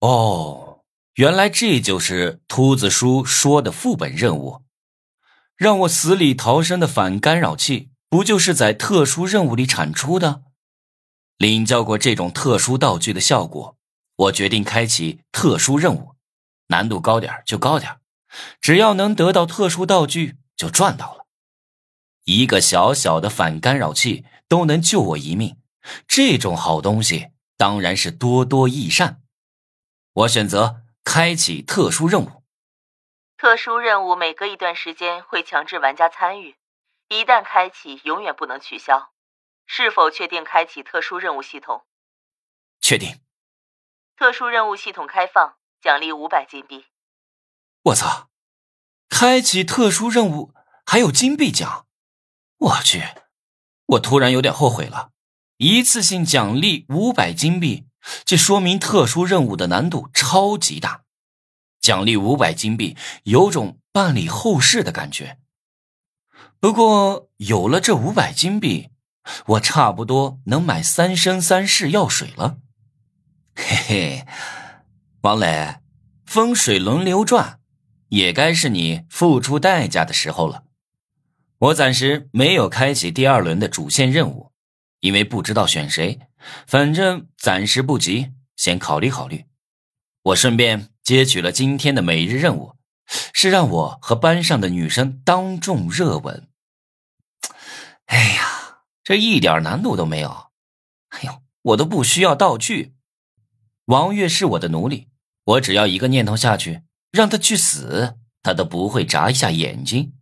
哦，原来这就是秃子叔说的副本任务，让我死里逃生的反干扰器，不就是在特殊任务里产出的？领教过这种特殊道具的效果，我决定开启特殊任务，难度高点就高点，只要能得到特殊道具就赚到了。一个小小的反干扰器都能救我一命，这种好东西当然是多多益善。我选择开启特殊任务。特殊任务每隔一段时间会强制玩家参与，一旦开启，永远不能取消。是否确定开启特殊任务系统？确定。特殊任务系统开放，奖励五百金币。我操！开启特殊任务还有金币奖！我去！我突然有点后悔了。一次性奖励五百金币，这说明特殊任务的难度超级大。奖励五百金币，有种办理后事的感觉。不过有了这五百金币。我差不多能买三生三世药水了，嘿嘿，王磊，风水轮流转，也该是你付出代价的时候了。我暂时没有开启第二轮的主线任务，因为不知道选谁，反正暂时不急，先考虑考虑。我顺便接取了今天的每日任务，是让我和班上的女生当众热吻。哎呀！这一点难度都没有，哎呦，我都不需要道具。王月是我的奴隶，我只要一个念头下去，让他去死，他都不会眨一下眼睛。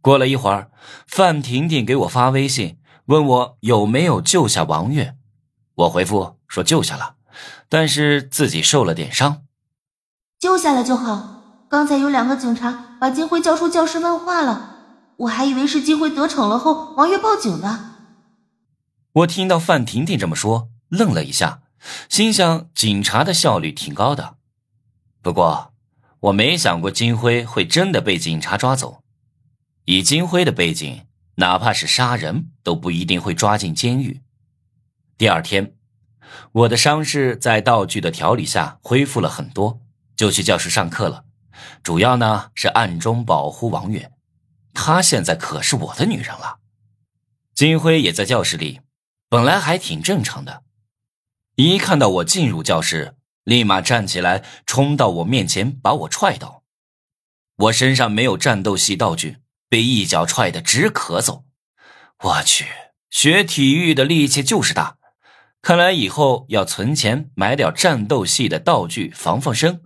过了一会儿，范婷婷给我发微信，问我有没有救下王月。我回复说救下了，但是自己受了点伤。救下来就好。刚才有两个警察把金辉叫出教室问话了。我还以为是金辉得逞了后，王月报警的。我听到范婷婷这么说，愣了一下，心想警察的效率挺高的。不过，我没想过金辉会真的被警察抓走。以金辉的背景，哪怕是杀人都不一定会抓进监狱。第二天，我的伤势在道具的调理下恢复了很多，就去教室上课了。主要呢是暗中保护王月。她现在可是我的女人了。金辉也在教室里，本来还挺正常的，一看到我进入教室，立马站起来，冲到我面前，把我踹倒。我身上没有战斗系道具，被一脚踹得直咳嗽。我去，学体育的力气就是大，看来以后要存钱买点战斗系的道具防防身，